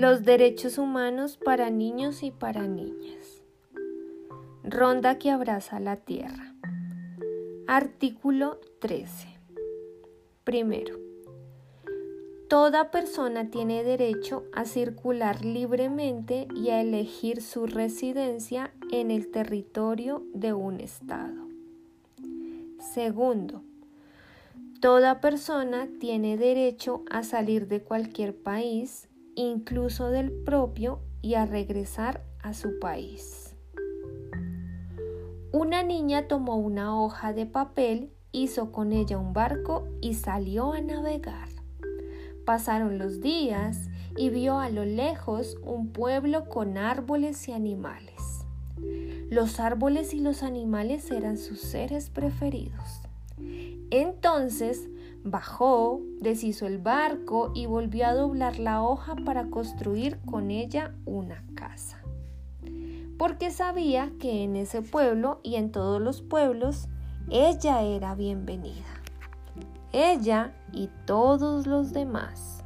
Los derechos humanos para niños y para niñas. Ronda que abraza la tierra. Artículo 13. Primero. Toda persona tiene derecho a circular libremente y a elegir su residencia en el territorio de un Estado. Segundo, toda persona tiene derecho a salir de cualquier país, incluso del propio, y a regresar a su país. Una niña tomó una hoja de papel, hizo con ella un barco y salió a navegar. Pasaron los días y vio a lo lejos un pueblo con árboles y animales. Los árboles y los animales eran sus seres preferidos. Entonces bajó, deshizo el barco y volvió a doblar la hoja para construir con ella una casa. Porque sabía que en ese pueblo y en todos los pueblos ella era bienvenida ella y todos los demás.